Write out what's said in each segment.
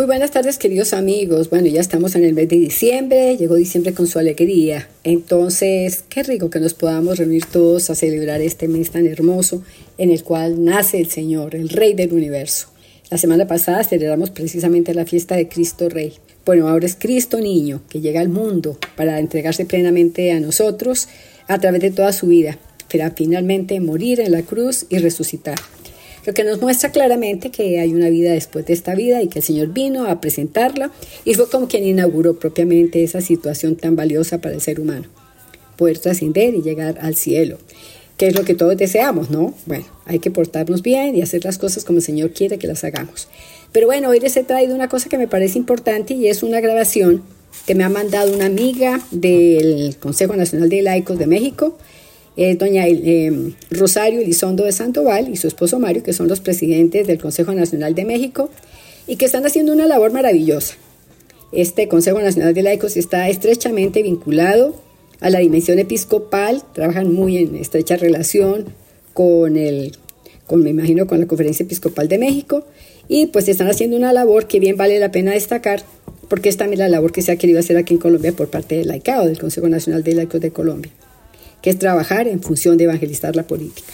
Muy buenas tardes queridos amigos. Bueno, ya estamos en el mes de diciembre, llegó diciembre con su alegría. Entonces, qué rico que nos podamos reunir todos a celebrar este mes tan hermoso en el cual nace el Señor, el Rey del universo. La semana pasada celebramos precisamente la fiesta de Cristo Rey. Bueno, ahora es Cristo niño que llega al mundo para entregarse plenamente a nosotros a través de toda su vida, para finalmente morir en la cruz y resucitar lo que nos muestra claramente que hay una vida después de esta vida y que el Señor vino a presentarla y fue como quien inauguró propiamente esa situación tan valiosa para el ser humano, poder trascender y llegar al cielo, que es lo que todos deseamos, ¿no? Bueno, hay que portarnos bien y hacer las cosas como el Señor quiere que las hagamos. Pero bueno, hoy les he traído una cosa que me parece importante y es una grabación que me ha mandado una amiga del Consejo Nacional de Laicos de México, eh, doña eh, Rosario Elizondo de Sandoval y su esposo Mario, que son los presidentes del Consejo Nacional de México y que están haciendo una labor maravillosa. Este Consejo Nacional de Laicos está estrechamente vinculado a la dimensión episcopal, trabajan muy en estrecha relación con el, con, me imagino, con la Conferencia Episcopal de México y pues están haciendo una labor que bien vale la pena destacar porque es también la labor que se ha querido hacer aquí en Colombia por parte del laicado, del Consejo Nacional de Laicos de Colombia que es trabajar en función de evangelizar la política.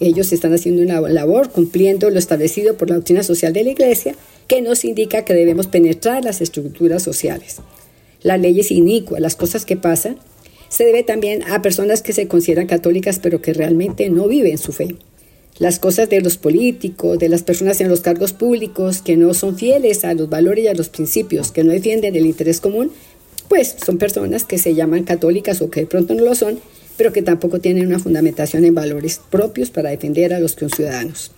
Ellos están haciendo una labor cumpliendo lo establecido por la doctrina social de la Iglesia, que nos indica que debemos penetrar las estructuras sociales. Las leyes inicuas, las cosas que pasan, se debe también a personas que se consideran católicas pero que realmente no viven su fe. Las cosas de los políticos, de las personas en los cargos públicos que no son fieles a los valores y a los principios, que no defienden el interés común, pues son personas que se llaman católicas o que de pronto no lo son, pero que tampoco tienen una fundamentación en valores propios para defender a los ciudadanos.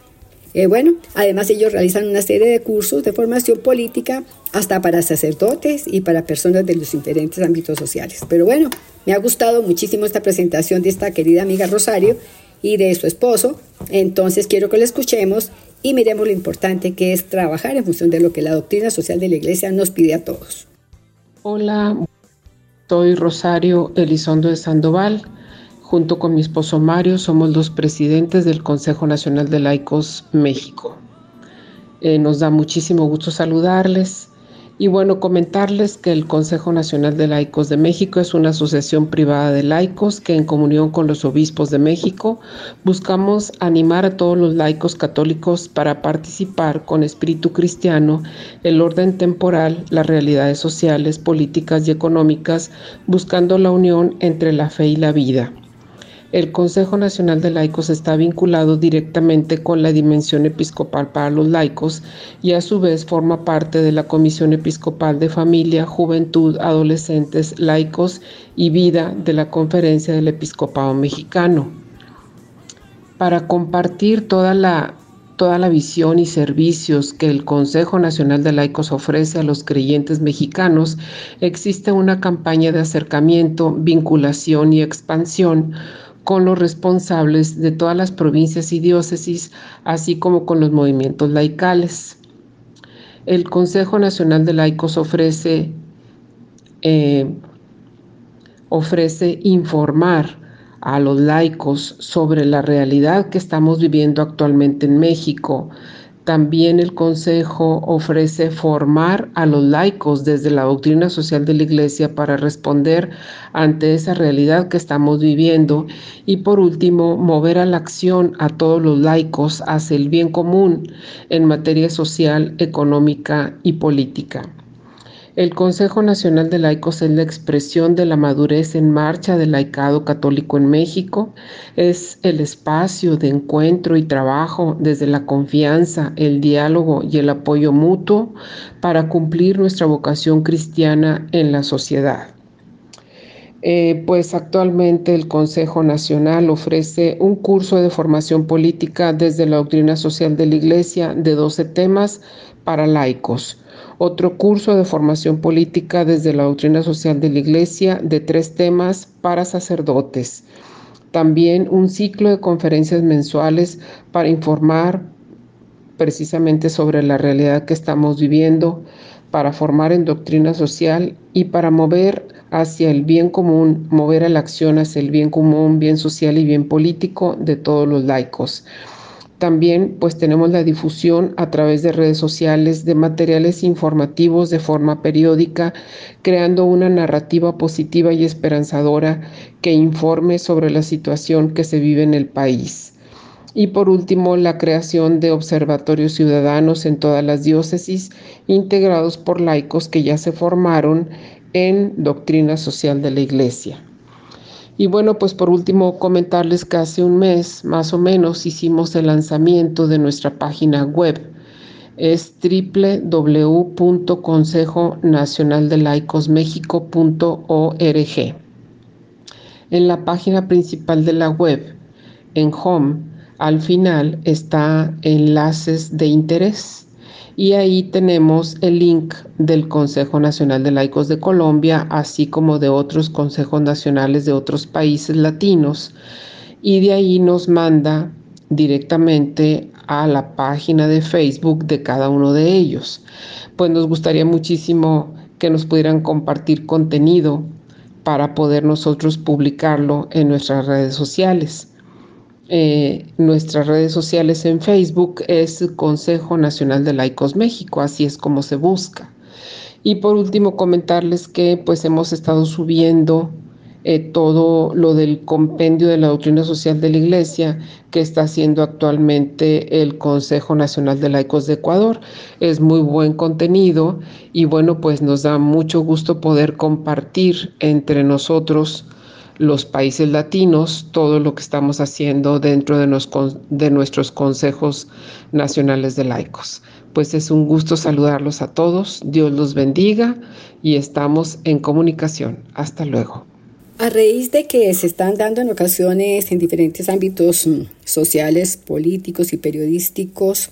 Eh, bueno, además ellos realizan una serie de cursos de formación política hasta para sacerdotes y para personas de los diferentes ámbitos sociales. Pero bueno, me ha gustado muchísimo esta presentación de esta querida amiga Rosario y de su esposo, entonces quiero que la escuchemos y miremos lo importante que es trabajar en función de lo que la doctrina social de la Iglesia nos pide a todos. Hola, soy Rosario Elizondo de Sandoval Junto con mi esposo Mario somos los presidentes del Consejo Nacional de Laicos México. Eh, nos da muchísimo gusto saludarles y bueno, comentarles que el Consejo Nacional de Laicos de México es una asociación privada de laicos que en comunión con los obispos de México buscamos animar a todos los laicos católicos para participar con espíritu cristiano el orden temporal, las realidades sociales, políticas y económicas, buscando la unión entre la fe y la vida. El Consejo Nacional de Laicos está vinculado directamente con la dimensión episcopal para los laicos y a su vez forma parte de la Comisión Episcopal de Familia, Juventud, Adolescentes, Laicos y Vida de la Conferencia del Episcopado Mexicano. Para compartir toda la toda la visión y servicios que el Consejo Nacional de Laicos ofrece a los creyentes mexicanos, existe una campaña de acercamiento, vinculación y expansión con los responsables de todas las provincias y diócesis, así como con los movimientos laicales. El Consejo Nacional de Laicos ofrece, eh, ofrece informar a los laicos sobre la realidad que estamos viviendo actualmente en México, también el Consejo ofrece formar a los laicos desde la doctrina social de la Iglesia para responder ante esa realidad que estamos viviendo y por último mover a la acción a todos los laicos hacia el bien común en materia social, económica y política. El Consejo Nacional de Laicos es la expresión de la madurez en marcha del laicado católico en México. Es el espacio de encuentro y trabajo desde la confianza, el diálogo y el apoyo mutuo para cumplir nuestra vocación cristiana en la sociedad. Eh, pues actualmente el Consejo Nacional ofrece un curso de formación política desde la doctrina social de la Iglesia de 12 temas para laicos otro curso de formación política desde la doctrina social de la Iglesia de tres temas para sacerdotes. También un ciclo de conferencias mensuales para informar precisamente sobre la realidad que estamos viviendo, para formar en doctrina social y para mover hacia el bien común, mover a la acción hacia el bien común, bien social y bien político de todos los laicos. También pues tenemos la difusión a través de redes sociales de materiales informativos de forma periódica, creando una narrativa positiva y esperanzadora que informe sobre la situación que se vive en el país. Y por último, la creación de observatorios ciudadanos en todas las diócesis, integrados por laicos que ya se formaron en doctrina social de la Iglesia. Y bueno, pues por último comentarles que hace un mes más o menos hicimos el lanzamiento de nuestra página web. Es www.consejonacionaldelaicosmexico.org. En la página principal de la web, en Home, al final está enlaces de interés y ahí tenemos el link del Consejo Nacional de Laicos de Colombia, así como de otros consejos nacionales de otros países latinos. Y de ahí nos manda directamente a la página de Facebook de cada uno de ellos. Pues nos gustaría muchísimo que nos pudieran compartir contenido para poder nosotros publicarlo en nuestras redes sociales. Eh, nuestras redes sociales en Facebook es Consejo Nacional de Laicos México, así es como se busca. Y por último comentarles que pues hemos estado subiendo eh, todo lo del compendio de la doctrina social de la Iglesia que está haciendo actualmente el Consejo Nacional de Laicos de Ecuador. Es muy buen contenido y bueno, pues nos da mucho gusto poder compartir entre nosotros los países latinos todo lo que estamos haciendo dentro de, nuestros consejos nacionales de laicos. Pues es un gusto saludarlos a todos, Dios los bendiga y estamos en comunicación. Hasta luego. A raíz de que se están dando en ocasiones en diferentes ámbitos mm, sociales, políticos y periodísticos,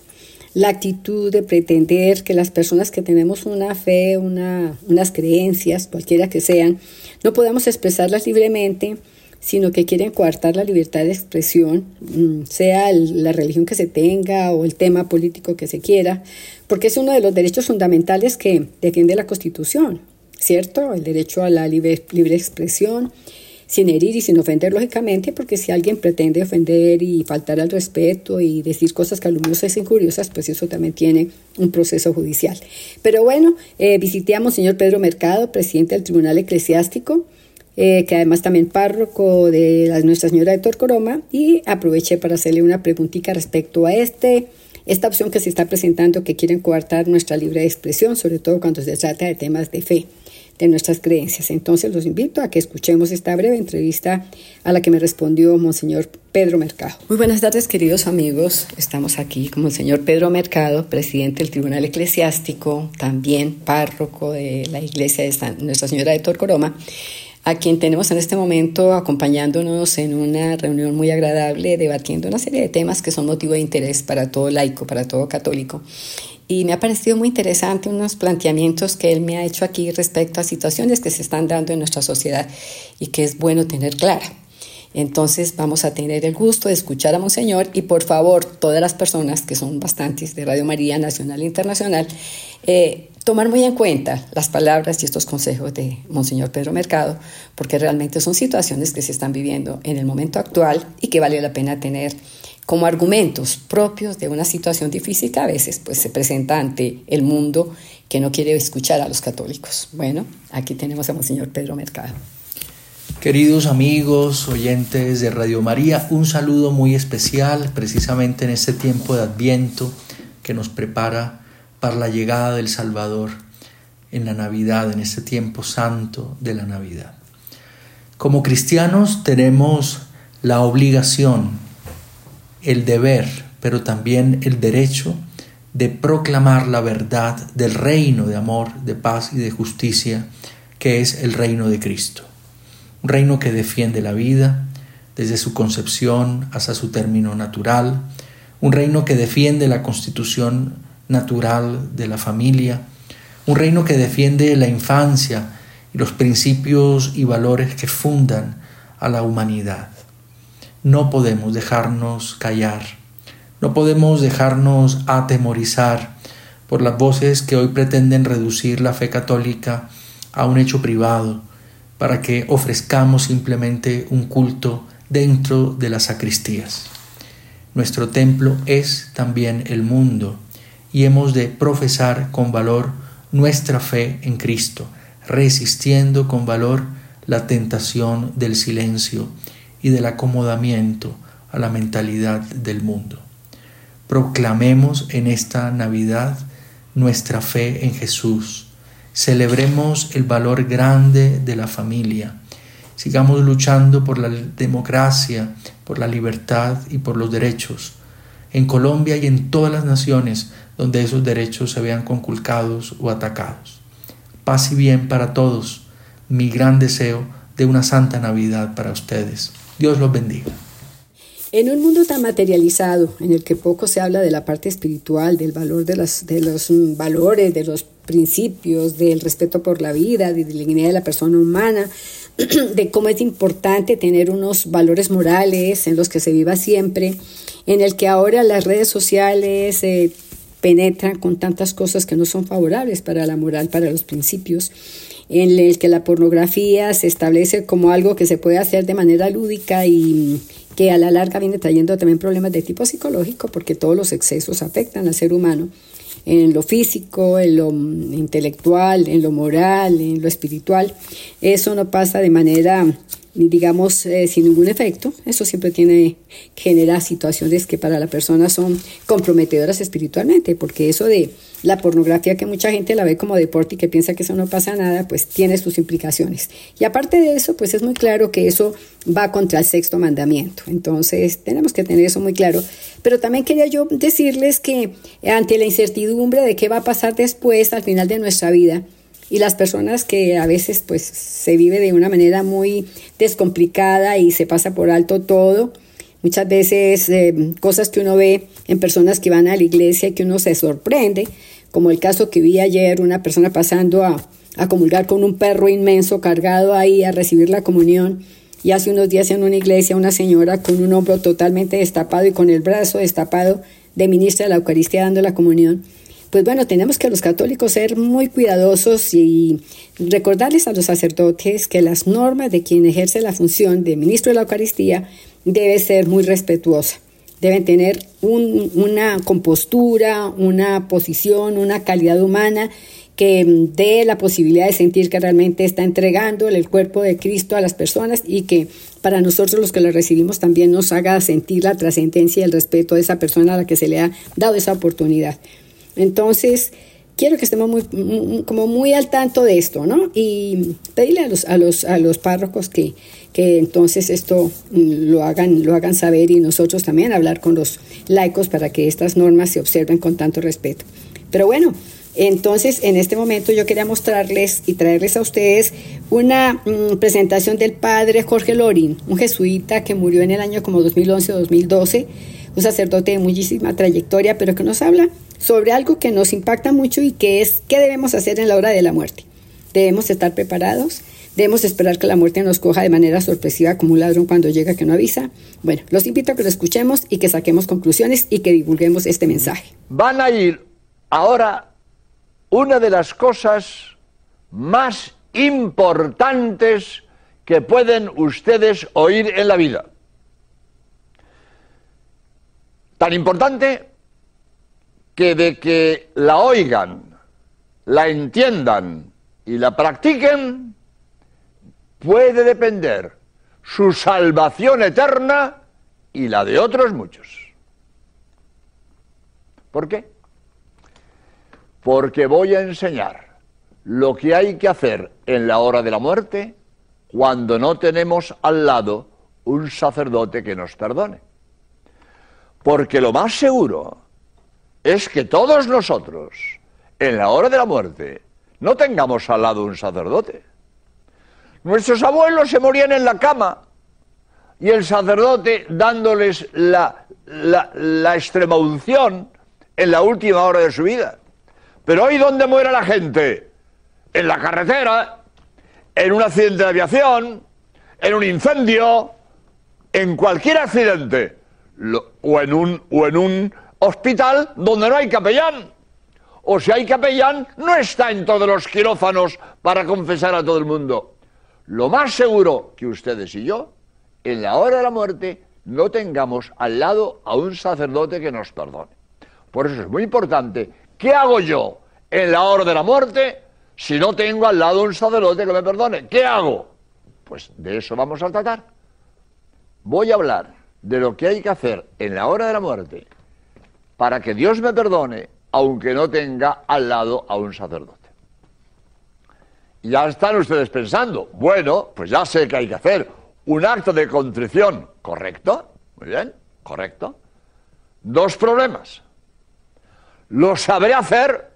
la actitud de pretender que las personas que tenemos una fe, una, unas creencias, cualquiera que sean, no podemos expresarlas libremente, sino que quieren coartar la libertad de expresión, mm, sea la religión que se tenga o el tema político que se quiera, porque es uno de los derechos fundamentales que defiende la Constitución, ¿cierto? El derecho a la libre, libre expresión, sin herir y sin ofender, lógicamente, porque si alguien pretende ofender y faltar al respeto y decir cosas calumniosas e injuriosas, pues eso también tiene un proceso judicial. Pero bueno, eh, visité a Monseñor Pedro Mercado, presidente del Tribunal Eclesiástico, eh, que además también párroco de la Nuestra Señora de Torcoroma, y aproveché para hacerle una preguntita respecto a este esta opción que se está presentando que quieren coartar nuestra libre expresión, sobre todo cuando se trata de temas de fe de nuestras creencias. Entonces los invito a que escuchemos esta breve entrevista a la que me respondió Monseñor Pedro Mercado. Muy buenas tardes, queridos amigos. Estamos aquí con Monseñor Pedro Mercado, presidente del Tribunal Eclesiástico, también párroco de la Iglesia de Nuestra Señora de Torcoroma a quien tenemos en este momento acompañándonos en una reunión muy agradable, debatiendo una serie de temas que son motivo de interés para todo laico, para todo católico y me ha parecido muy interesante unos planteamientos que él me ha hecho aquí respecto a situaciones que se están dando en nuestra sociedad y que es bueno tener clara. Entonces vamos a tener el gusto de escuchar a Monseñor y por favor todas las personas que son bastantes de Radio María Nacional e Internacional, eh, tomar muy en cuenta las palabras y estos consejos de Monseñor Pedro Mercado, porque realmente son situaciones que se están viviendo en el momento actual y que vale la pena tener como argumentos propios de una situación difícil a veces pues, se presenta ante el mundo que no quiere escuchar a los católicos. Bueno, aquí tenemos a Monseñor Pedro Mercado. Queridos amigos, oyentes de Radio María, un saludo muy especial precisamente en este tiempo de Adviento que nos prepara para la llegada del Salvador en la Navidad, en este tiempo santo de la Navidad. Como cristianos tenemos la obligación el deber, pero también el derecho de proclamar la verdad del reino de amor, de paz y de justicia que es el reino de Cristo. Un reino que defiende la vida desde su concepción hasta su término natural, un reino que defiende la constitución natural de la familia, un reino que defiende la infancia y los principios y valores que fundan a la humanidad. No podemos dejarnos callar, no podemos dejarnos atemorizar por las voces que hoy pretenden reducir la fe católica a un hecho privado para que ofrezcamos simplemente un culto dentro de las sacristías. Nuestro templo es también el mundo y hemos de profesar con valor nuestra fe en Cristo, resistiendo con valor la tentación del silencio y del acomodamiento a la mentalidad del mundo. Proclamemos en esta Navidad nuestra fe en Jesús. Celebremos el valor grande de la familia. Sigamos luchando por la democracia, por la libertad y por los derechos. En Colombia y en todas las naciones donde esos derechos se vean conculcados o atacados. Paz y bien para todos. Mi gran deseo de una santa Navidad para ustedes. Dios los bendiga. En un mundo tan materializado, en el que poco se habla de la parte espiritual, del valor de, las, de los valores, de los principios, del respeto por la vida, de la dignidad de la persona humana, de cómo es importante tener unos valores morales en los que se viva siempre, en el que ahora las redes sociales eh, penetran con tantas cosas que no son favorables para la moral, para los principios, en el que la pornografía se establece como algo que se puede hacer de manera lúdica y que a la larga viene trayendo también problemas de tipo psicológico, porque todos los excesos afectan al ser humano en lo físico, en lo intelectual, en lo moral, en lo espiritual. Eso no pasa de manera digamos, eh, sin ningún efecto. Eso siempre tiene, genera situaciones que para la persona son comprometedoras espiritualmente, porque eso de la pornografía que mucha gente la ve como deporte y que piensa que eso no pasa nada, pues tiene sus implicaciones. Y aparte de eso, pues es muy claro que eso va contra el sexto mandamiento. Entonces, tenemos que tener eso muy claro. Pero también quería yo decirles que ante la incertidumbre de qué va a pasar después, al final de nuestra vida, y las personas que a veces pues se vive de una manera muy descomplicada y se pasa por alto todo, muchas veces eh, cosas que uno ve en personas que van a la iglesia y que uno se sorprende, como el caso que vi ayer, una persona pasando a, comulgar con un perro inmenso cargado ahí a recibir la comunión. Y hace unos días en una iglesia una señora con un hombro totalmente destapado y con el brazo destapado de ministra de la Eucaristía dando la comunión pues bueno, tenemos que los católicos ser muy cuidadosos y recordarles a los sacerdotes que las normas de quien ejerce la función de ministro de la Eucaristía debe ser muy respetuosa. Deben tener una compostura, una posición, una calidad humana que dé la posibilidad de sentir que realmente está entregando el cuerpo de Cristo a las personas y que para nosotros los que lo recibimos también nos haga sentir la trascendencia y el respeto de esa persona a la que se le ha dado esa oportunidad. Entonces, quiero que estemos muy, como muy al tanto de esto, ¿no? Y pedirle a los, a los, a los párrocos que, que entonces esto mm, lo hagan, lo hagan saber y nosotros también hablar con los laicos para que estas normas se observen con tanto respeto. Pero bueno, entonces en este momento yo quería mostrarles y traerles a ustedes una mm, presentación del padre Jorge Lorin, un jesuita que murió en el año como 2011-2012 un sacerdote de muchísima trayectoria, pero que nos habla sobre algo que nos impacta mucho y que es qué debemos hacer en la hora de la muerte. Debemos estar preparados, debemos esperar que la muerte nos coja de manera sorpresiva como un ladrón cuando llega que no avisa. Bueno, los invito a que lo escuchemos y que saquemos conclusiones y que divulguemos este mensaje. Van a ir ahora una de las cosas más importantes que pueden ustedes oír en la vida. Tan importante que de que la oigan, la entiendan y la practiquen, puede depender su salvación eterna y la de otros muchos. ¿Por qué? Porque voy a enseñar lo que hay que hacer en la hora de la muerte cuando no tenemos al lado un sacerdote que nos perdone. Porque lo más seguro es que todos nosotros, en la hora de la muerte, no tengamos al lado un sacerdote. Nuestros abuelos se morían en la cama y el sacerdote dándoles la, la, extrema unción en la última hora de su vida. Pero hoy, ¿dónde muere la gente? En la carretera, en un accidente de aviación, en un incendio, en cualquier accidente o, en un, o en un hospital donde no hay capellán. O si hay capellán, no está en todos los quirófanos para confesar a todo el mundo. Lo más seguro que ustedes y yo, en la hora de la muerte, no tengamos al lado a un sacerdote que nos perdone. Por eso es muy importante, ¿qué hago yo en la hora de la muerte si no tengo al lado un sacerdote que me perdone? ¿Qué hago? Pues de eso vamos a tratar. Voy a hablar de lo que hay que hacer en la hora de la muerte para que Dios me perdone, aunque no tenga al lado a un sacerdote. Ya están ustedes pensando, bueno, pues ya sé que hay que hacer un acto de contrición, ¿correcto? Muy bien, correcto. Dos problemas. ¿Lo sabré hacer?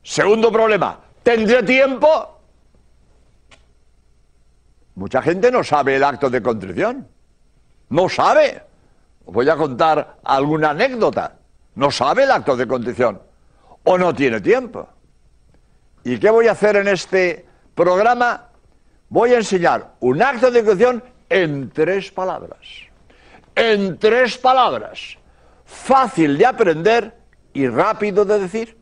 Segundo problema, ¿tendré tiempo? Mucha gente no sabe el acto de contrición. No sabe. Os voy a contar alguna anécdota. No sabe el acto de contrición. O no tiene tiempo. ¿Y qué voy a hacer en este programa? Voy a enseñar un acto de contrición en tres palabras. En tres palabras. Fácil de aprender y rápido de decir.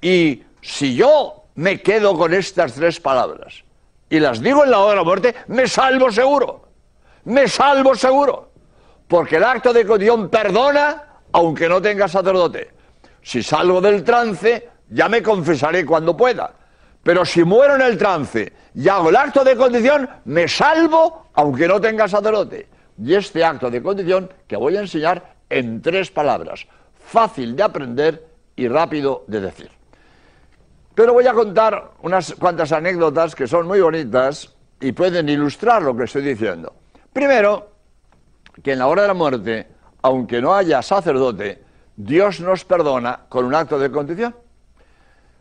Y si yo me quedo con estas tres palabras y las digo en la hora de la muerte, me salvo seguro. Me salvo seguro. Porque el acto de contrición perdona aunque no tenga sacerdote. Si salgo del trance, ya me confesaré cuando pueda. Pero si muero en el trance y hago el acto de condición, me salvo aunque no tenga sacerdote. Y este acto de condición que voy a enseñar en tres palabras, fácil de aprender y rápido de decir. Pero voy a contar unas cuantas anécdotas que son muy bonitas y pueden ilustrar lo que estoy diciendo. Primero, que en la hora de la muerte, aunque no haya sacerdote, Dios nos perdona con un acto de condición.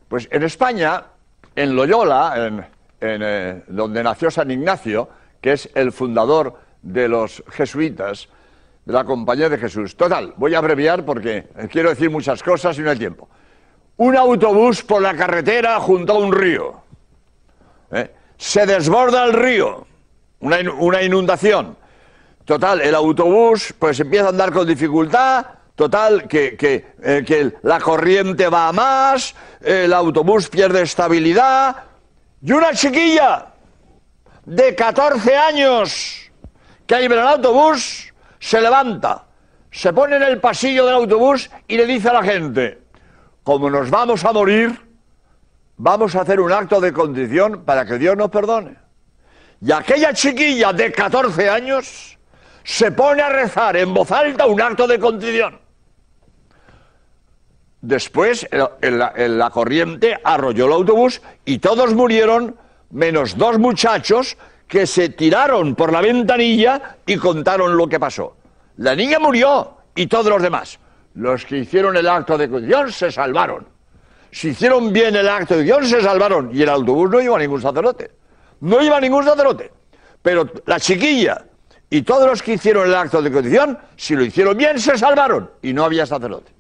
Pues en España, en Loyola, en, eh, donde nació San Ignacio, que es el fundador de los jesuitas, de la Compañía de Jesús. Total, voy a abreviar porque quiero decir muchas cosas y no hay tiempo. Un autobús por la carretera junto a un río. ¿eh? Se desborda el río, una, una inundación. Total, el autobús pues empieza a andar con dificultad, Total, que, eh, la corriente va a más, el autobús pierde estabilidad. Y una chiquilla de 14 años que hay en el autobús se levanta, se pone en el pasillo del autobús y le dice a la gente, como nos vamos a morir, vamos a hacer un acto de condición para que Dios nos perdone. Y aquella chiquilla de 14 años se pone a rezar en voz alta un acto de condición. Después la, corriente arrolló el autobús y todos murieron, menos dos muchachos que se tiraron por la ventanilla y contaron lo que pasó. La niña murió y todos los demás. Los que hicieron el acto de Dios se salvaron. Si hicieron bien el acto de Dios se salvaron. Y el autobús no iba a ningún sacerdote. No iba a ningún sacerdote. Pero la chiquilla y todos los que hicieron el acto de condición, si lo hicieron bien, se salvaron. Y no había sacerdote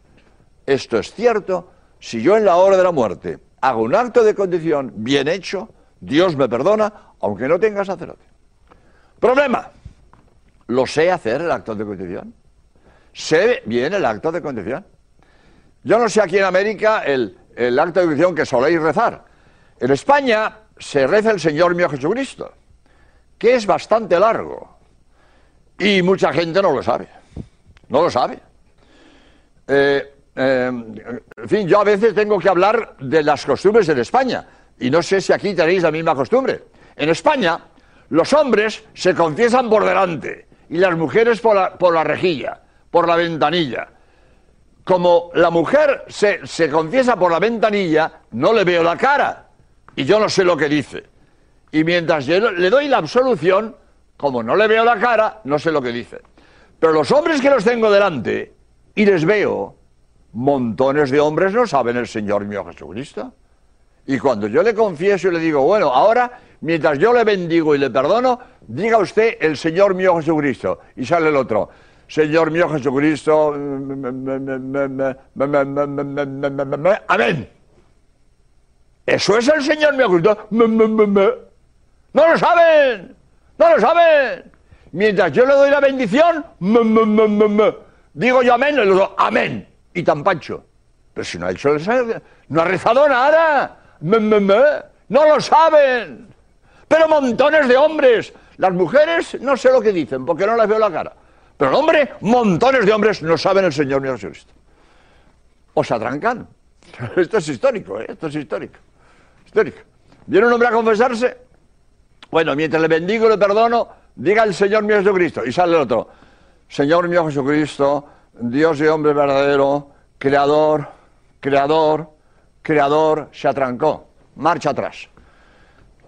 esto es cierto, si yo en la hora de la muerte hago un acto de condición bien hecho, Dios me perdona, aunque no tenga sacerdote. Problema, ¿lo sé hacer el acto de condición? ¿Sé bien el acto de condición? Yo no sé aquí en América el, acto de condición que soléis rezar. En España se reza el Señor mío Jesucristo, que es bastante largo. Y mucha gente no lo sabe. No lo sabe. Eh, eh, en fin, yo a veces tengo que hablar de las costumbres en España, y no sé si aquí tenéis la misma costumbre. En España, los hombres se confiesan por delante y las mujeres por la, rejilla, por la ventanilla. Como la mujer se, se confiesa por la ventanilla, no le veo la cara y yo no sé lo que dice. Y mientras yo le doy la absolución, como no le veo la cara, no sé lo que dice. Pero los hombres que los tengo delante y les veo, montones de hombres no saben el Señor mío Jesucristo. Y cuando yo le confieso y le digo, bueno, ahora, mientras yo le bendigo y le perdono, diga usted el Señor mío Jesucristo. Y sale el otro, Señor mío Jesucristo, amén. Eso es el Señor mío Jesucristo. No lo saben, no lo saben. Mientras yo le doy la bendición, digo yo amén, le digo amén y tan pancho. Pero si no ha hecho no ha rezado nada. no lo saben. Pero montones de hombres Las mujeres no sé lo que dicen porque no las veo la cara. Pero el hombre, montones de hombres no saben el Señor mío Jesucristo. O se atrancan. Esto es histórico, ¿eh? esto es histórico. Histórico. Viene un hombre a confesarse. Bueno, mientras le bendigo y le perdono, diga el Señor mío Jesucristo. Y sale el otro. Señor mío Jesucristo, Dios y hombre verdadero, creador, creador, creador, se atrancó. Marcha atrás.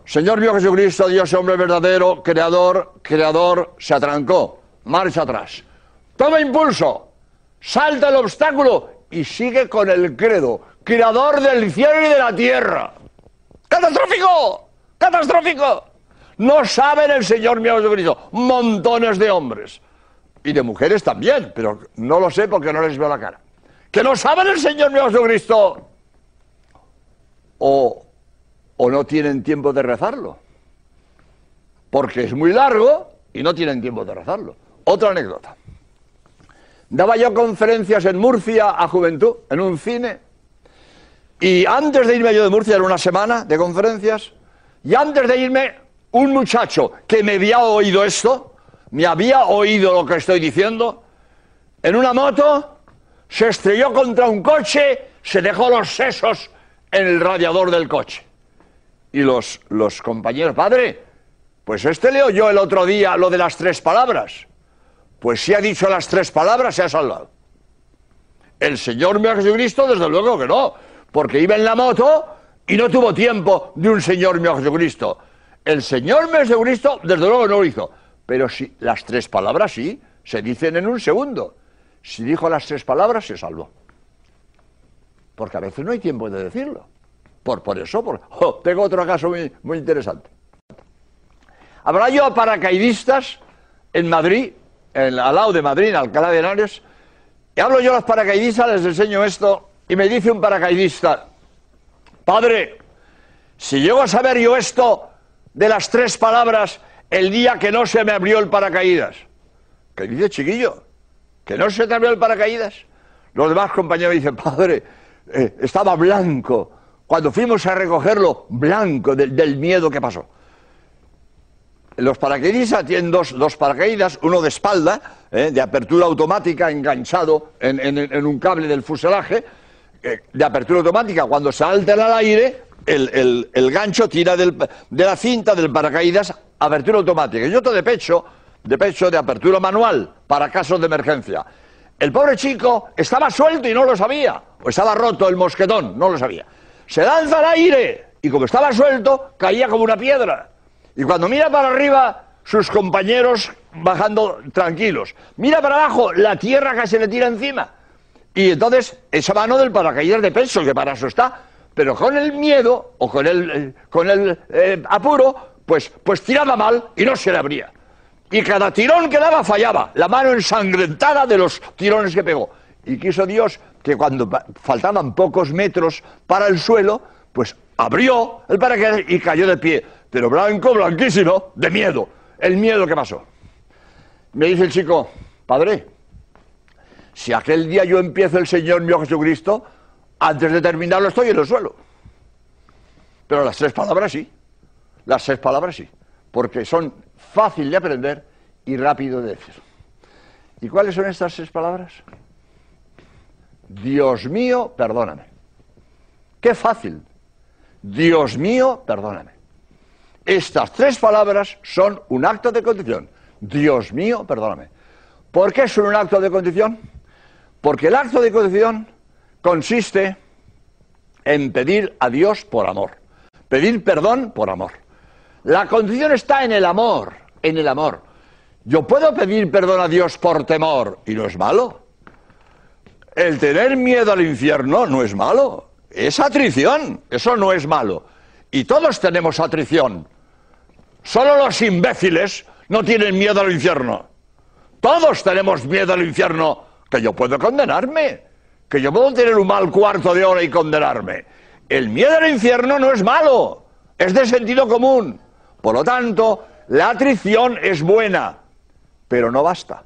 Señor mío Jesucristo, Dios y hombre verdadero, creador, creador, se atrancó. Marcha atrás. Toma impulso. Salta el obstáculo y sigue con el credo. Creador del cielo y de la tierra. ¡Catastrófico! ¡Catastrófico! No saben el Señor mío Jesucristo. Montones de hombres. Y de mujeres también, pero no lo sé porque no les veo la cara. Que no saben el Señor mío Jesucristo. O, o no tienen tiempo de rezarlo. Porque es muy largo y no tienen tiempo de rezarlo. Otra anécdota. Daba yo conferencias en Murcia a juventud, en un cine, y antes de irme yo de Murcia, era una semana de conferencias, y antes de irme, un muchacho que me había oído esto, me había oído lo que estoy diciendo, en una moto, se estrelló contra un coche, se dejó los sesos en el radiador del coche. Y los, los compañeros, padre, pues este le oyó el otro día lo de las tres palabras. Pues si ha dicho las tres palabras, se ha salvado. El Señor mío Jesucristo, desde luego que no, porque iba en la moto y no tuvo tiempo de un Señor mío Jesucristo. El Señor mío Jesucristo, desde luego no lo hizo. Pero si las tres palabras sí, se dicen en un segundo. Si dijo las tres palabras, se salvó. Porque a veces no hay tiempo de decirlo. Por, por eso, por, tengo otro caso muy, muy interesante. Habrá yo paracaidistas en Madrid al lado de Madrid, en Alcalá de Henares, y hablo yo a los paracaidistas, les enseño esto, y me dice un paracaidista, padre, si llego a saber yo esto de las tres palabras el día que no se me abrió el paracaídas, ¿qué dice chiquillo? ¿Que no se te abrió el paracaídas? Los demás compañeros dicen, padre, eh, estaba blanco, cuando fuimos a recogerlo, blanco del miedo que pasó. Los paracaidistas tienen dos, paracaídas, uno de espalda, eh, de apertura automática, enganchado en, un cable del fuselaje, eh, de apertura automática. Cuando salten al aire, el, gancho tira de la cinta del paracaídas, apertura automática. Y otro de pecho, de pecho de apertura manual, para casos de emergencia. El pobre chico estaba suelto y no lo sabía, o estaba roto el mosquetón, no lo sabía. Se lanza al aire y como estaba suelto, caía como una piedra. Y cuando mira para arriba, sus compañeros bajando tranquilos. Mira para abajo, la tierra se le tira encima. Y entonces, esa mano del paracaídas de peso, que para eso está, pero con el miedo o con el, eh, con el eh, apuro, pues, pues tiraba mal y no se le abría. Y cada tirón que daba fallaba, la mano ensangrentada de los tirones que pegó. Y quiso Dios que cuando faltaban pocos metros para el suelo, pues abrió el paracaídas y cayó de pie pero blanco, blanquísimo, de miedo. El miedo que pasó. Me dice el chico, padre, si aquel día yo empiezo el Señor mío Jesucristo, antes de terminarlo estoy en el suelo. Pero las tres palabras sí. Las tres palabras sí. Porque son fácil de aprender y rápido de decir. ¿Y cuáles son estas tres palabras? Dios mío, perdóname. Qué fácil. Dios mío, perdóname. Estas tres palabras son un acto de condición. Dios mío, perdóname. ¿Por qué son un acto de condición? Porque el acto de condición consiste en pedir a Dios por amor. Pedir perdón por amor. La condición está en el amor, en el amor. Yo puedo pedir perdón a Dios por temor y no es malo. El tener miedo al infierno no es malo. Es atrición, eso no es malo. Y todos tenemos atrición. Solo los imbéciles no tienen miedo al infierno. Todos tenemos miedo al infierno, que yo puedo condenarme, que yo puedo tener un mal cuarto de hora y condenarme. El miedo al infierno no es malo, es de sentido común. Por lo tanto, la atrición es buena, pero no basta,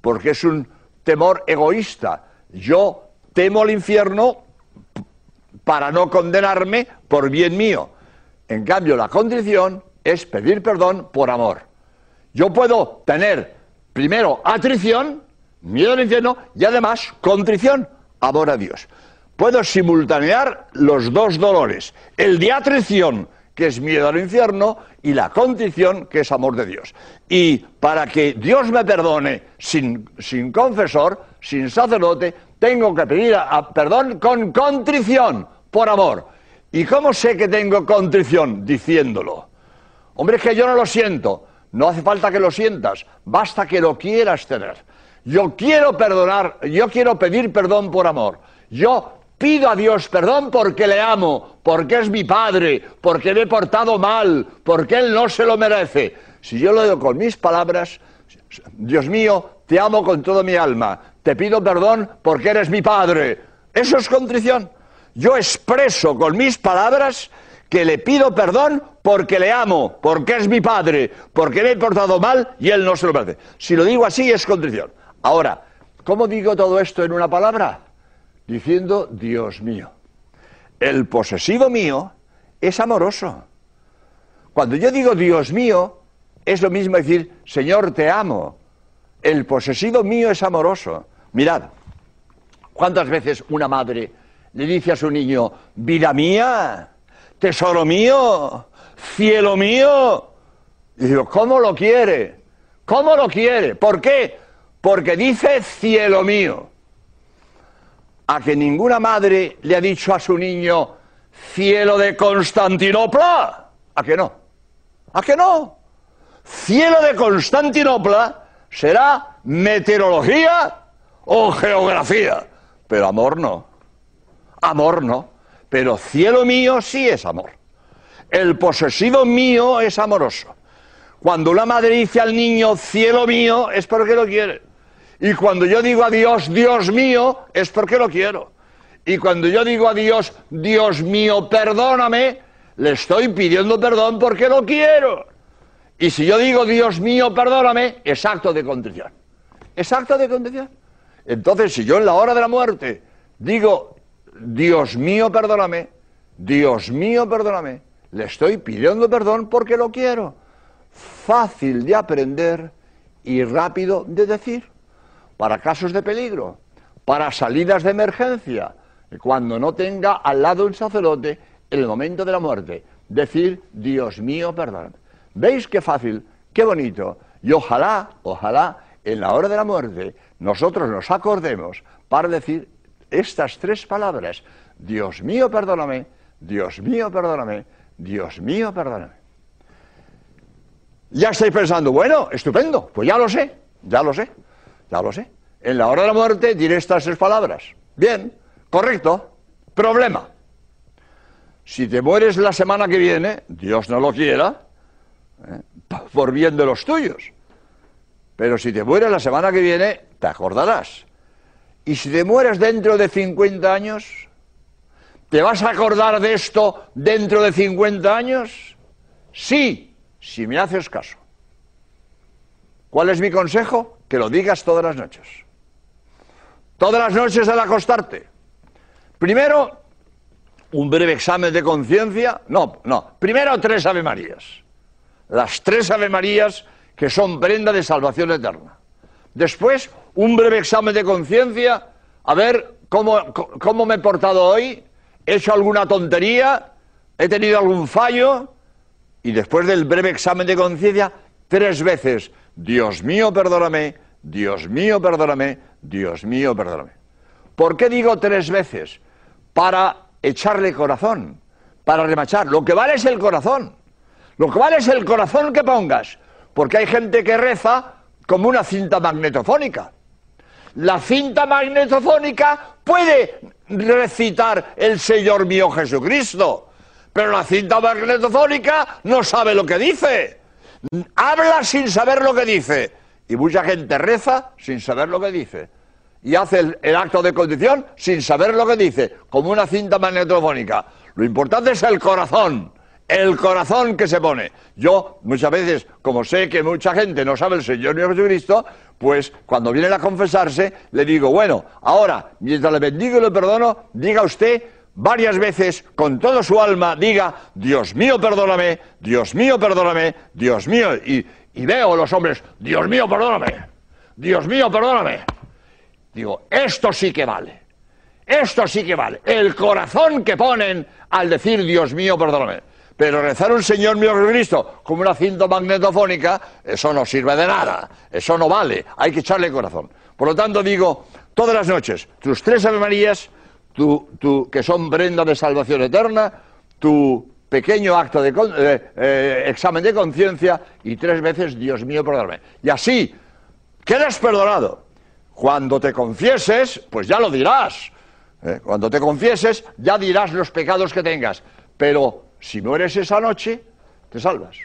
porque es un temor egoísta. Yo temo al infierno para no condenarme por bien mío. En cambio, la condición es pedir perdón por amor. Yo puedo tener primero atrición, miedo al infierno, y además contrición, amor a Dios. Puedo simultanear los dos dolores, el de atrición, que es miedo al infierno, y la contrición, que es amor de Dios. Y para que Dios me perdone sin, sin confesor, sin sacerdote, tengo que pedir perdón con contrición, por amor. ¿Y cómo sé que tengo contrición? Diciéndolo. Hombre, es que yo no lo siento. No hace falta que lo sientas, basta que lo quieras tener. Yo quiero perdonar, yo quiero pedir perdón por amor. Yo pido a Dios perdón porque le amo, porque es mi padre, porque me he portado mal, porque Él no se lo merece. Si yo lo digo con mis palabras, Dios mío, te amo con toda mi alma, te pido perdón porque eres mi padre. Eso es contrición. Yo expreso con mis palabras que le pido perdón porque le amo, porque es mi padre, porque me he portado mal y él no se lo merece. Si lo digo así es contrición. Ahora, ¿cómo digo todo esto en una palabra? Diciendo Dios mío. El posesivo mío es amoroso. Cuando yo digo Dios mío, es lo mismo decir Señor te amo. El posesivo mío es amoroso. Mirad, ¿cuántas veces una madre le dice a su niño, vida mía, tesoro mío, cielo mío. Y digo, ¿cómo lo quiere? ¿Cómo lo quiere? ¿Por qué? Porque dice cielo mío. A que ninguna madre le ha dicho a su niño cielo de Constantinopla. ¿A que no? ¿A que no? Cielo de Constantinopla será meteorología o geografía, pero amor no. Amor no. Pero cielo mío sí es amor. El posesivo mío es amoroso. Cuando una madre dice al niño cielo mío es porque lo quiere. Y cuando yo digo a Dios Dios mío es porque lo quiero. Y cuando yo digo a Dios Dios mío perdóname, le estoy pidiendo perdón porque lo quiero. Y si yo digo Dios mío perdóname, es acto de contrición. Es acto de contrición. Entonces, si yo en la hora de la muerte digo Dios mío, perdóname, Dios mío, perdóname. Le estoy pidiendo perdón porque lo quiero. Fácil de aprender y rápido de decir. Para casos de peligro, para salidas de emergencia, cuando no tenga al lado un sacerdote en el momento de la muerte. Decir, Dios mío, perdóname. ¿Veis qué fácil, qué bonito? Y ojalá, ojalá, en la hora de la muerte, nosotros nos acordemos para decir, estas tres palabras, Dios mío, perdóname, Dios mío, perdóname, Dios mío, perdóname. Ya estáis pensando, bueno, estupendo, pues ya lo sé, ya lo sé, ya lo sé. En la hora de la muerte diré estas tres palabras. Bien, correcto. Problema. Si te mueres la semana que viene, Dios no lo quiera, ¿eh? por bien de los tuyos. Pero si te mueres la semana que viene, te acordarás. Y si te mueres dentro de 50 años, ¿te vas a acordar de esto dentro de 50 años? Sí, si me haces caso. ¿Cuál es mi consejo? Que lo digas todas las noches. Todas las noches al acostarte. Primero, un breve examen de conciencia. No, no. Primero tres Ave Marías. Las tres Ave Marías que son prenda de salvación eterna. Después, un breve examen de conciencia, a ver cómo, cómo me he portado hoy, he hecho alguna tontería, he tenido algún fallo, y después del breve examen de conciencia, tres veces, Dios mío, perdóname, Dios mío, perdóname, Dios mío, perdóname. ¿Por qué digo tres veces? Para echarle corazón, para remachar. Lo que vale es el corazón. Lo que vale es el corazón que pongas. Porque hay gente que reza como una cinta magnetofónica. La cinta magnetofónica puede recitar el Señor mío Jesucristo, pero la cinta magnetofónica no sabe lo que dice. Habla sin saber lo que dice. Y mucha gente reza sin saber lo que dice. Y hace el, acto de condición sin saber lo que dice, como una cinta magnetofónica. Lo importante es el corazón el corazón que se pone. Yo muchas veces, como sé que mucha gente no sabe el Señor mío Jesucristo, pues cuando vienen a confesarse, le digo, bueno, ahora, mientras le bendigo y le perdono, diga usted varias veces con toda su alma, diga, Dios mío, perdóname, Dios mío, perdóname, Dios mío, y, y veo a los hombres, Dios mío, perdóname, Dios mío, perdóname. Digo, esto sí que vale, esto sí que vale. El corazón que ponen al decir, Dios mío, perdóname. Pero rezar un Señor mío Jesucristo como una cinta magnetofónica, eso no sirve de nada, eso no vale, hay que echarle corazón. Por lo tanto digo, todas las noches, tus tres Ave Marías, tu, que son prenda de salvación eterna, tu pequeño acto de eh, eh, examen de conciencia y tres veces, Dios mío, perdóname. Y así, quedas perdonado. Cuando te confieses, pues ya lo dirás. ¿eh? Cuando te confieses, ya dirás los pecados que tengas. Pero si mueres esa noche, te salvas.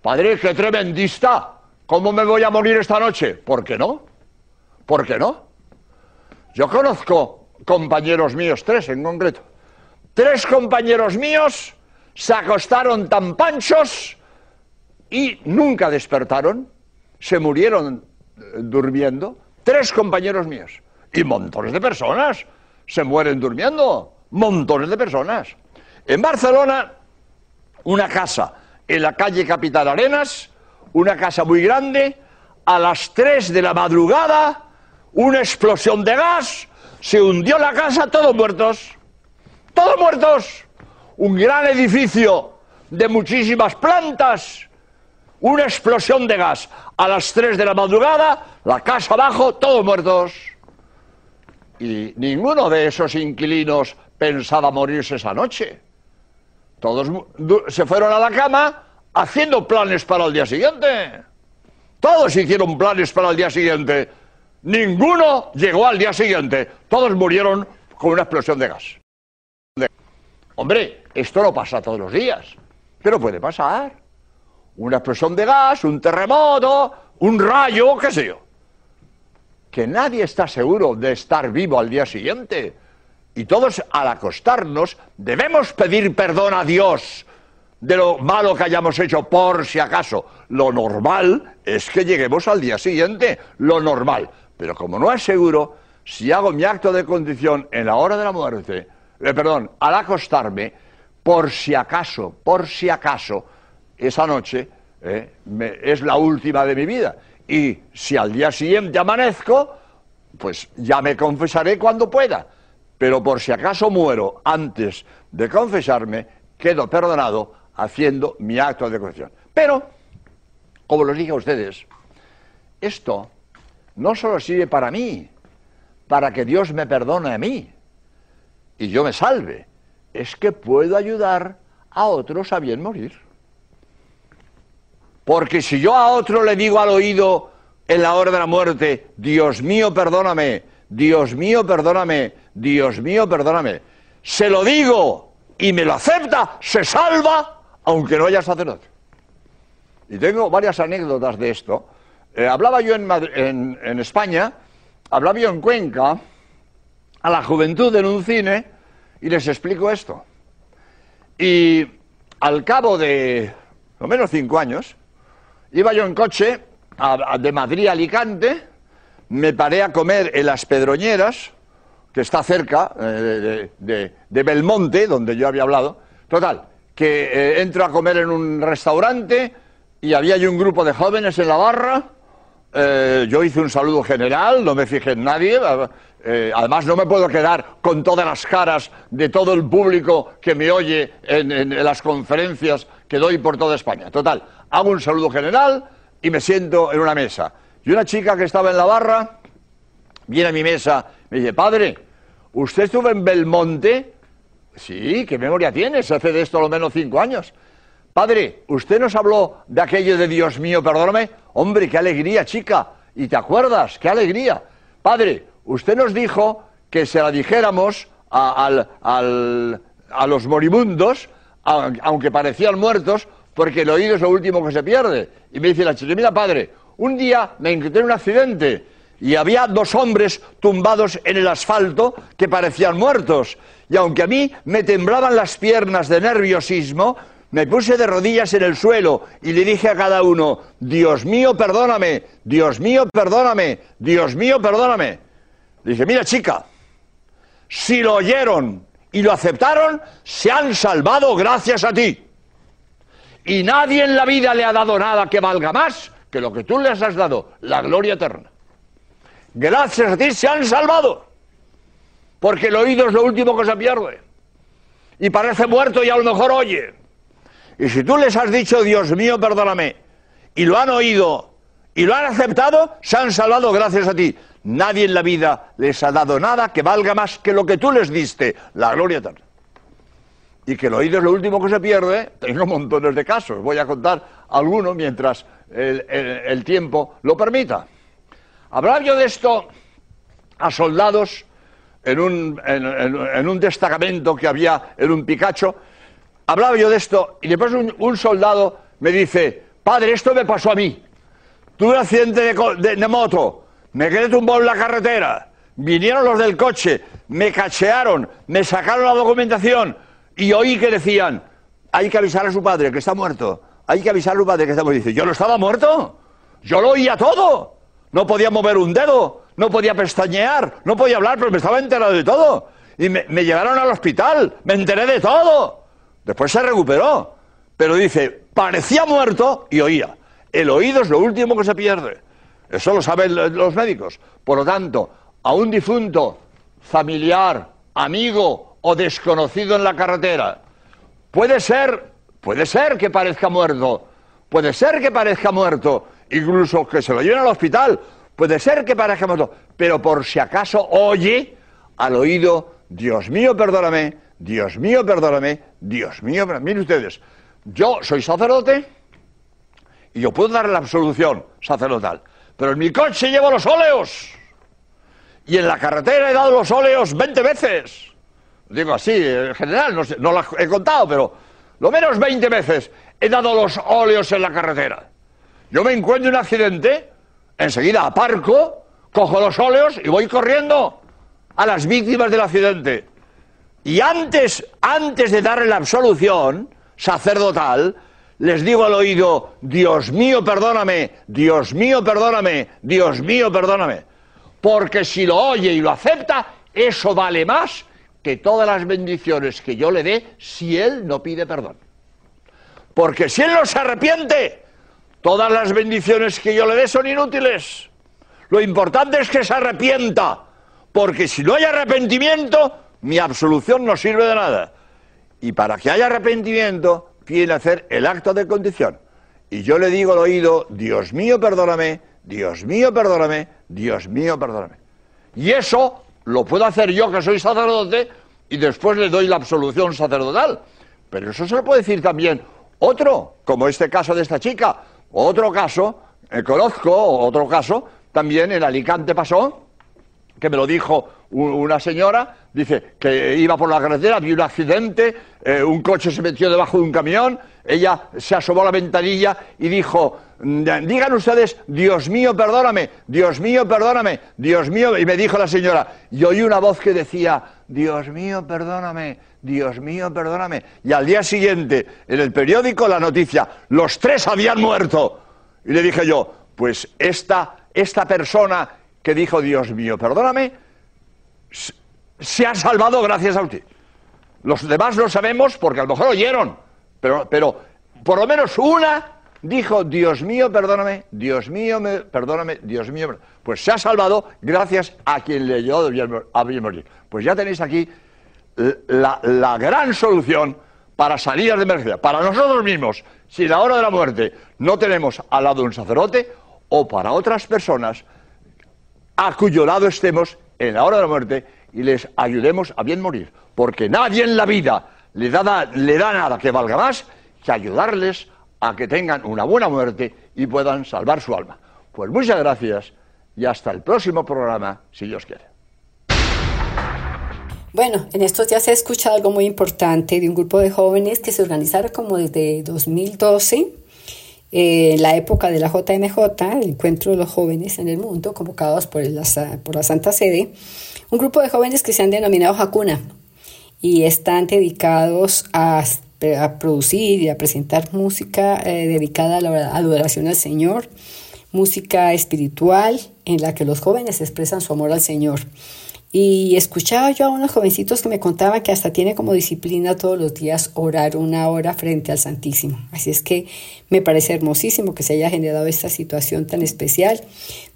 Padre, qué tremendista. ¿Cómo me voy a morir esta noche? ¿Por qué no? ¿Por qué no? Yo conozco compañeros míos, tres en concreto. Tres compañeros míos se acostaron tan panchos y nunca despertaron. Se murieron eh, durmiendo. Tres compañeros míos. Y montones de personas se mueren durmiendo. Montones de personas. En Barcelona, una casa en la calle Capital Arenas, una casa muy grande, a las tres de la madrugada, una explosión de gas, se hundió la casa, todos muertos. Todos muertos. Un gran edificio de muchísimas plantas, una explosión de gas. A las 3 de la madrugada, la casa abajo, todos muertos. Y ninguno de esos inquilinos pensaba morirse esa noche. Todos se fueron a la cama haciendo planes para el día siguiente. Todos hicieron planes para el día siguiente. Ninguno llegó al día siguiente. Todos murieron con una explosión de gas. Hombre, esto no pasa todos los días, pero puede pasar. Una explosión de gas, un terremoto, un rayo, qué sé yo. Que nadie está seguro de estar vivo al día siguiente. Y todos al acostarnos debemos pedir perdón a Dios de lo malo que hayamos hecho por si acaso. Lo normal es que lleguemos al día siguiente, lo normal. Pero como no es seguro, si hago mi acto de condición en la hora de la muerte, eh, perdón, al acostarme, por si acaso, por si acaso, esa noche eh, es la última de mi vida. Y si al día siguiente amanezco, pues ya me confesaré cuando pueda. Pero por si acaso muero antes de confesarme, quedo perdonado haciendo mi acto de confesión. Pero, como les dije a ustedes, esto no solo sirve para mí, para que Dios me perdone a mí, y yo me salve, es que puedo ayudar a otros a bien morir. Porque si yo a otro le digo al oído en la hora de la muerte, Dios mío, perdóname, Dios mío, perdóname, Dios mío, perdóname, se lo digo y me lo acepta, se salva, aunque no haya sacerdote. Y tengo varias anécdotas de esto. Eh, hablaba yo en, en, en España, hablaba yo en Cuenca, a la juventud en un cine y les explico esto. Y al cabo de lo menos cinco años, iba yo en coche de Madrid a Alicante, me paré a comer en Las Pedroñeras, que está cerca eh, de, Belmonte, donde yo había hablado. Total, que eh, entro a comer en un restaurante y había yo un grupo de jóvenes en la barra eh, yo hice un saludo general, no me fijé en nadie. Eh, además, no me puedo quedar con todas las caras de todo el público que me oye en, las conferencias que doy por toda España. Total, hago un saludo general y me siento en una mesa. Y una chica que estaba en la barra viene a mi mesa, me dice, padre, ¿usted estuvo en Belmonte? Sí, ¿qué memoria tiene? Se hace de esto a lo menos cinco años. Padre, usted nos habló de aquello de Dios mío, perdóname. Hombre, qué alegría, chica. ¿Y te acuerdas? ¡Qué alegría! Padre, usted nos dijo que se la dijéramos a, los moribundos, aunque parecían muertos, porque el oído es lo último que se pierde. Y me dice la chica, mira, padre, un día me encontré en un accidente y había dos hombres tumbados en el asfalto que parecían muertos. Y aunque a mí me temblaban las piernas de nerviosismo, me puse de rodillas en el suelo y le dije a cada uno, Dios mío, perdóname, Dios mío, perdóname, Dios mío, perdóname. dije, mira chica, si lo oyeron y lo aceptaron, se han salvado gracias a ti. Y nadie en la vida le ha dado nada que valga más que lo que tú les has dado, la gloria eterna. Gracias a ti se han salvado, porque el oído es lo último que se pierde. Y parece muerto y a lo mejor oye. Y si tú les has dicho, Dios mío, perdóname, y lo han oído y lo han aceptado, se han salvado gracias a ti. Nadie en la vida les ha dado nada que valga más que lo que tú les diste, la gloria eterna. Y que el oído es lo último que se pierde, tengo montones de casos, voy a contar algunos mientras el, tiempo lo permita. Hablaba yo de esto a soldados en un, en, un, destacamento que había en un Picacho, hablaba yo de esto y después un, soldado me dice, padre, esto me pasó a mí. Tuve un accidente de, de moto, me quedé tumbado en la carretera, vinieron los del coche, me cachearon, me sacaron la documentación y oí que decían, hay que avisar a su padre que está muerto, hay que avisar a su padre que está muerto. Dice, yo no estaba muerto, yo lo oía todo, no podía mover un dedo, no podía pestañear, no podía hablar, pero me estaba enterado de todo. Y me, me llevaron al hospital, me enteré de todo. Después se recuperó, pero dice, parecía muerto y oía. El oído es lo último que se pierde. Eso lo saben los médicos. Por lo tanto, a un difunto familiar, amigo o desconocido en la carretera, puede ser, puede ser que parezca muerto, puede ser que parezca muerto, incluso que se lo lleven al hospital, puede ser que parezca muerto, pero por si acaso oye al oído, Dios mío, perdóname, Dios mío, perdóname, Dios mío, perdóname. Miren ustedes, yo soy sacerdote y yo puedo dar la absolución sacerdotal. Pero en mi coche llevo los óleos. Y en la carretera he dado los óleos 20 veces. Digo así, en general, no, sé, no las he contado, pero lo menos 20 veces he dado los óleos en la carretera. Yo me encuentro en un accidente, enseguida aparco, cojo los óleos y voy corriendo a las víctimas del accidente. Y antes, antes de darle la absolución sacerdotal, les digo al oído, Dios mío, perdóname, Dios mío, perdóname, Dios mío, perdóname. Porque si lo oye y lo acepta, eso vale más que todas las bendiciones que yo le dé si él no pide perdón. Porque si él no se arrepiente, todas las bendiciones que yo le dé son inútiles. Lo importante es que se arrepienta, porque si no hay arrepentimiento, mi absolución no sirve de nada. Y para que haya arrepentimiento, tiene hacer el acto de condición. Y yo le digo al oído, Dios mío, perdóname, Dios mío, perdóname, Dios mío, perdóname. Y eso lo puedo hacer yo, que soy sacerdote, y después le doy la absolución sacerdotal. Pero eso se lo puede decir también otro, como este caso de esta chica. Otro caso, eh, conozco, otro caso, también en Alicante pasó, que me lo dijo una señora, dice que iba por la carretera, vio un accidente, eh, un coche se metió debajo de un camión, ella se asomó a la ventanilla y dijo, digan ustedes, Dios mío, perdóname, Dios mío, perdóname, Dios mío, y me dijo la señora, y oí una voz que decía, Dios mío, perdóname, Dios mío, perdóname, y al día siguiente, en el periódico, la noticia, los tres habían muerto, y le dije yo, pues esta, esta persona que dijo, Dios mío, perdóname, se ha salvado gracias a usted. Los demás lo sabemos porque a lo mejor oyeron, pero, pero por lo menos una dijo, Dios mío, perdóname, Dios mío, perdóname, Dios mío. Pues se ha salvado gracias a quien le ayudó a morir. Pues ya tenéis aquí la, la gran solución para salir de emergencia, para nosotros mismos, si la hora de la muerte no tenemos al lado un sacerdote, o para otras personas a cuyo lado estemos en la hora de la muerte y les ayudemos a bien morir. Porque nadie en la vida le da, le da nada que valga más que ayudarles a que tengan una buena muerte y puedan salvar su alma. Pues muchas gracias y hasta el próximo programa, si Dios quiere. Bueno, en estos días he escuchado algo muy importante de un grupo de jóvenes que se organizaron como desde 2012 en la época de la JMJ, el Encuentro de los Jóvenes en el Mundo, convocados por la, por la Santa Sede, un grupo de jóvenes que se han denominado Hakuna y están dedicados a, producir y a presentar música eh, dedicada a la adoración al Señor, música espiritual en la que los jóvenes expresan su amor al Señor. Y escuchaba yo a unos jovencitos que me contaban que hasta tiene como disciplina todos los días orar una hora frente al Santísimo. Así es que me parece hermosísimo que se haya generado esta situación tan especial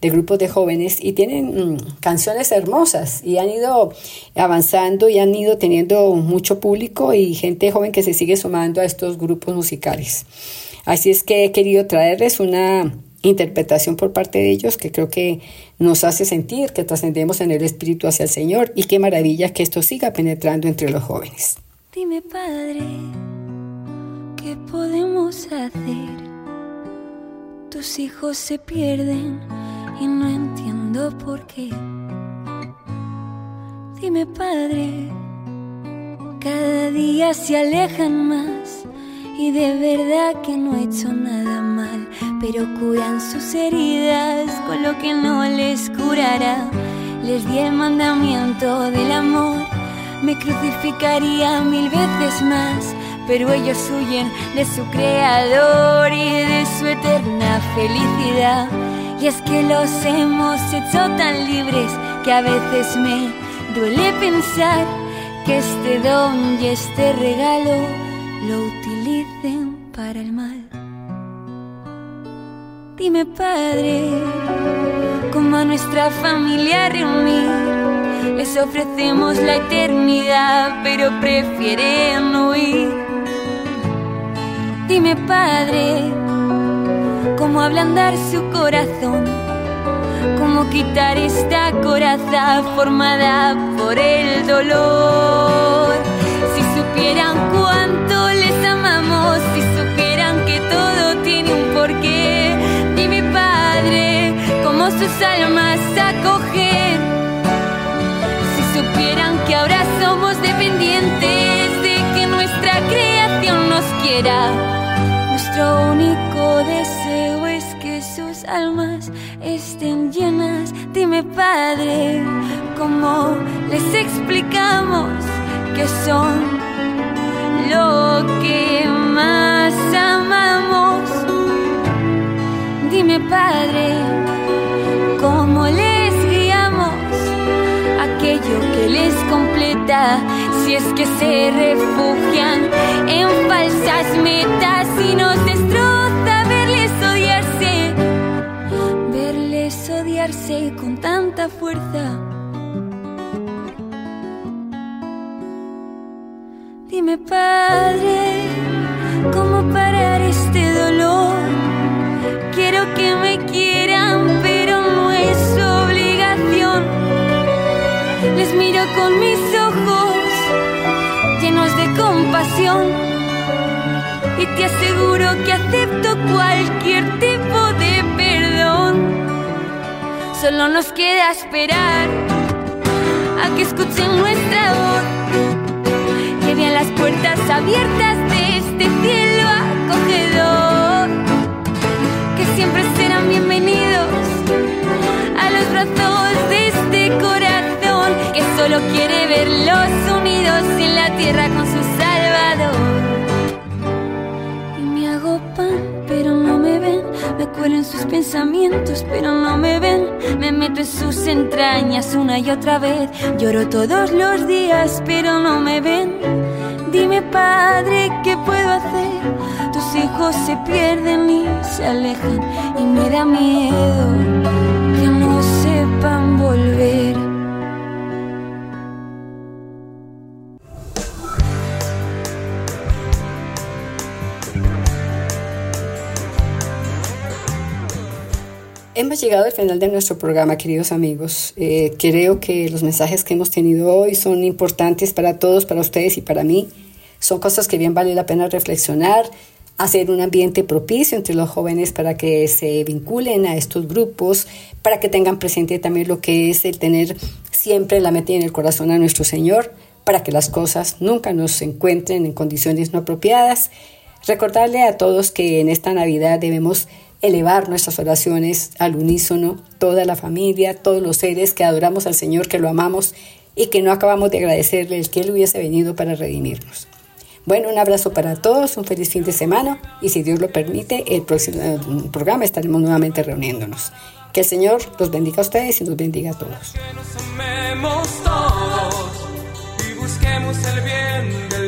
de grupos de jóvenes y tienen mm, canciones hermosas y han ido avanzando y han ido teniendo mucho público y gente joven que se sigue sumando a estos grupos musicales. Así es que he querido traerles una interpretación por parte de ellos que creo que nos hace sentir que trascendemos en el espíritu hacia el Señor y qué maravilla que esto siga penetrando entre los jóvenes. Dime, Padre, ¿qué podemos hacer? Tus hijos se pierden y no entiendo por qué. Dime, Padre, cada día se alejan más y de verdad que no he hecho nada mal, pero curan sus heridas con lo que no les curará. Les di el mandamiento del amor, me crucificaría mil veces más, pero ellos huyen de su creador y de su eterna felicidad. Y es que los hemos hecho tan libres que a veces me duele pensar que este don y este regalo lo para el mal. Dime, Padre, cómo a nuestra familia reunir. Les ofrecemos la eternidad, pero prefieren huir. Dime, Padre, cómo ablandar su corazón. Cómo quitar esta coraza formada por el dolor. Si supieran cuánto porqué, dime Padre, cómo sus almas acogen. Si supieran que ahora somos dependientes de que nuestra creación nos quiera, nuestro único deseo es que sus almas estén llenas. Dime Padre, cómo les explicamos que son lo que más amamos. Dime, Padre, cómo les guiamos aquello que les completa. Si es que se refugian en falsas metas y nos destroza verles odiarse, verles odiarse con tanta fuerza. Dime, Padre, ¿cómo parar y te aseguro que acepto cualquier tipo de perdón. Solo nos queda esperar a que escuchen nuestra voz. Que vean las puertas abiertas de este cielo acogedor, que siempre serán bienvenidos a los brazos de este corazón que solo quiere verlos unidos en la tierra con su en sus pensamientos, pero no me ven, me meto en sus entrañas una y otra vez, lloro todos los días, pero no me ven. Dime, Padre, ¿qué puedo hacer? Tus hijos se pierden y se alejan y me da miedo Hemos llegado al final de nuestro programa, queridos amigos. Eh, creo que los mensajes que hemos tenido hoy son importantes para todos, para ustedes y para mí. Son cosas que bien vale la pena reflexionar, hacer un ambiente propicio entre los jóvenes para que se vinculen a estos grupos, para que tengan presente también lo que es el tener siempre la mente en el corazón a nuestro Señor, para que las cosas nunca nos encuentren en condiciones no apropiadas. Recordarle a todos que en esta Navidad debemos elevar nuestras oraciones al unísono, toda la familia, todos los seres que adoramos al Señor, que lo amamos y que no acabamos de agradecerle el que Él hubiese venido para redimirnos. Bueno, un abrazo para todos, un feliz fin de semana y si Dios lo permite, el próximo programa estaremos nuevamente reuniéndonos. Que el Señor los bendiga a ustedes y nos bendiga a todos. Que nos amemos todos y busquemos el bien de los